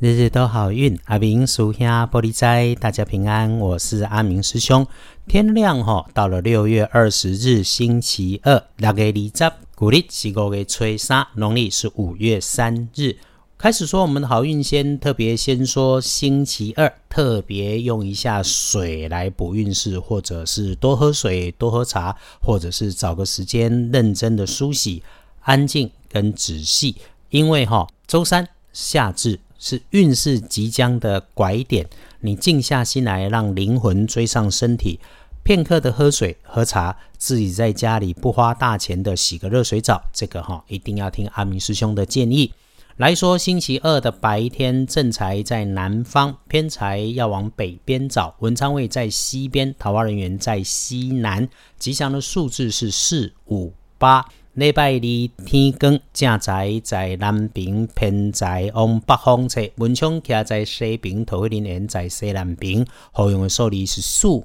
日日都好运，阿明属下玻璃斋，大家平安。我是阿明师兄。天亮吼，到了六月二十日星期二，六月二十，古历是五月初三，农历是五月三日。开始说我们的好运，先特别先说星期二，特别用一下水来补运势，或者是多喝水、多喝茶，或者是找个时间认真的梳洗，安静跟仔细。因为哈，周三夏至。是运势即将的拐点，你静下心来，让灵魂追上身体。片刻的喝水、喝茶，自己在家里不花大钱的洗个热水澡，这个哈一定要听阿明师兄的建议来说。星期二的白天，正财在南方，偏财要往北边找，文昌位在西边，桃花人员在西南。吉祥的数字是四五八。礼拜二天光，正在在南边，偏在往北方侧。文昌徛在西边，桃花林园在西南边。后用的数字是四五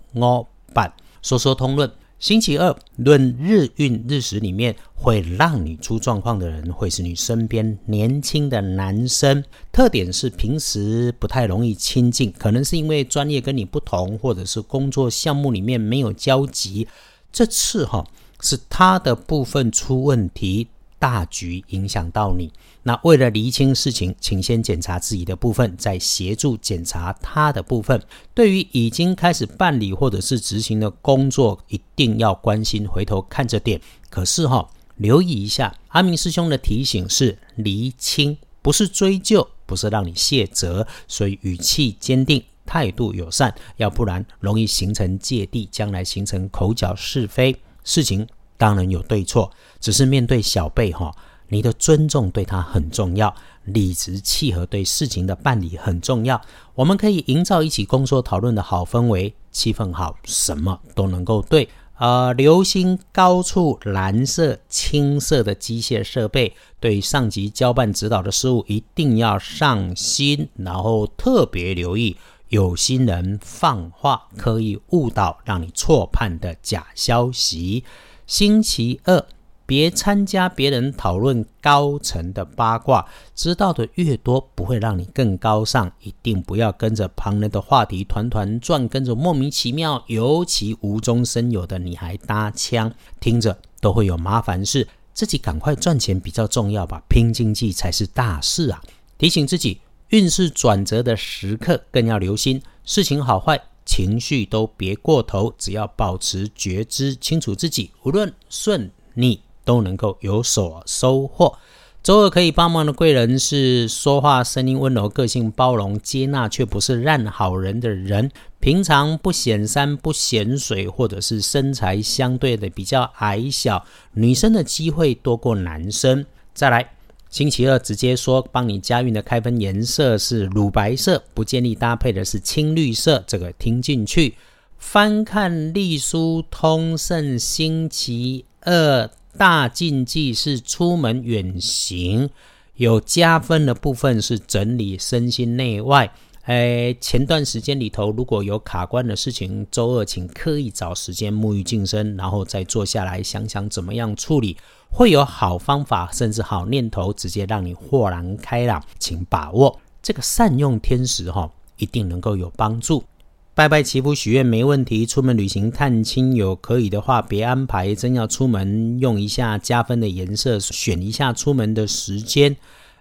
八。说说通论，星期二论日运日时里面，会让你出状况的人，会是你身边年轻的男生。特点是平时不太容易亲近，可能是因为专业跟你不同，或者是工作项目里面没有交集。这次哈。是他的部分出问题，大局影响到你。那为了厘清事情，请先检查自己的部分，再协助检查他的部分。对于已经开始办理或者是执行的工作，一定要关心，回头看着点。可是哈，留意一下，阿明师兄的提醒是厘清，不是追究，不是让你卸责，所以语气坚定，态度友善，要不然容易形成芥蒂，将来形成口角是非。事情当然有对错，只是面对小辈哈，你的尊重对他很重要，理直气和对事情的办理很重要。我们可以营造一起工作讨论的好氛围，气氛好，什么都能够对。呃，留心高处蓝色、青色的机械设备，对上级交办指导的事物一定要上心，然后特别留意。有心人放话，刻意误导，让你错判的假消息。星期二，别参加别人讨论高层的八卦，知道的越多，不会让你更高尚。一定不要跟着旁人的话题团团转，跟着莫名其妙、尤其无中生有的你还搭腔，听着都会有麻烦事。自己赶快赚钱比较重要吧，拼经济才是大事啊！提醒自己。运势转折的时刻，更要留心事情好坏，情绪都别过头，只要保持觉知，清楚自己，无论顺逆都能够有所收获。周二可以帮忙的贵人是说话声音温柔、个性包容、接纳却不是烂好人的人。平常不显山不显水，或者是身材相对的比较矮小，女生的机会多过男生。再来。星期二直接说帮你加运的开分颜色是乳白色，不建议搭配的是青绿色。这个听进去。翻看隶书通胜，星期二大禁忌是出门远行，有加分的部分是整理身心内外。哎，前段时间里头如果有卡关的事情，周二请刻意找时间沐浴净身，然后再坐下来想想怎么样处理，会有好方法，甚至好念头，直接让你豁然开朗。请把握这个善用天时哈，一定能够有帮助。拜拜祈福许愿没问题，出门旅行探亲友可以的话，别安排真要出门用一下加分的颜色，选一下出门的时间。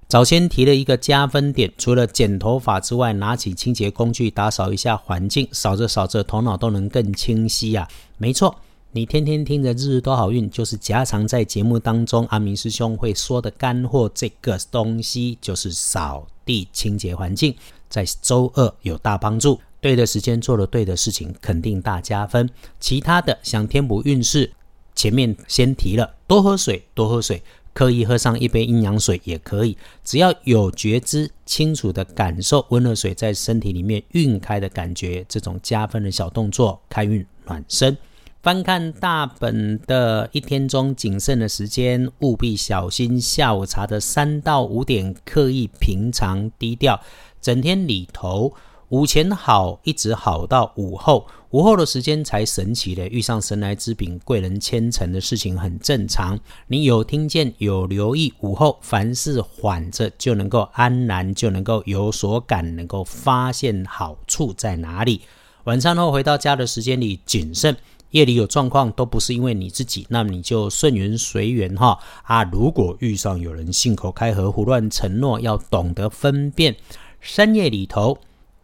早先提了一个加分点，除了剪头发之外，拿起清洁工具打扫一下环境，扫着扫着头脑都能更清晰啊！没错，你天天听着日日都好运，就是夹常在节目当中阿明师兄会说的干货，这个东西就是扫地清洁环境，在周二有大帮助。对的时间做了对的事情，肯定大加分。其他的想填补运势，前面先提了，多喝水，多喝水。刻意喝上一杯阴阳水也可以，只要有觉知、清楚的感受温热水在身体里面晕开的感觉，这种加分的小动作，开运暖身。翻看大本的一天中谨慎的时间，务必小心下午茶的三到五点，刻意平常低调。整天里头，午前好，一直好到午后，午后的时间才神奇的遇上神来之笔，贵人牵成的事情很正常。你有听见，有留意，午后凡事缓着，就能够安然，就能够有所感，能够发现好处在哪里。晚餐后回到家的时间里谨慎。夜里有状况都不是因为你自己，那么你就顺缘随缘哈啊！如果遇上有人信口开河、胡乱承诺，要懂得分辨。深夜里头，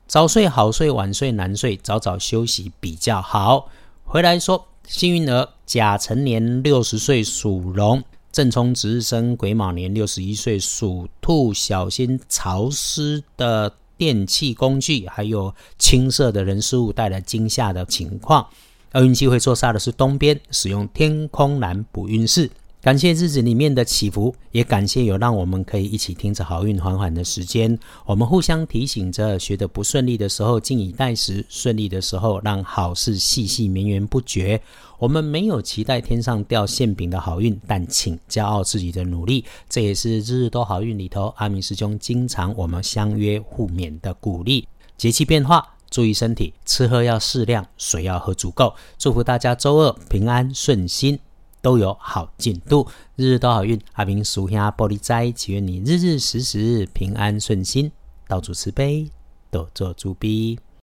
早睡好睡，晚睡难睡，早早休息比较好。回来说，幸运儿甲辰年六十岁属龙，正冲值日生癸卯年六十一岁属兔，小心潮湿的电器工具，还有青色的人事物带来惊吓的情况。厄运机会坐煞的是东边，使用天空蓝补运势。感谢日子里面的起伏，也感谢有让我们可以一起听着好运缓缓的时间。我们互相提醒着，学得不顺利的时候静以待时，顺利的时候让好事细细绵延不绝。我们没有期待天上掉馅饼的好运，但请骄傲自己的努力。这也是日日都好运里头，阿明师兄经常我们相约互勉的鼓励。节气变化。注意身体，吃喝要适量，水要喝足够。祝福大家周二平安顺心，都有好进度，日日都好运。阿明属下玻璃斋，祈愿你日日时时平安顺心，道主慈悲，多做诸逼。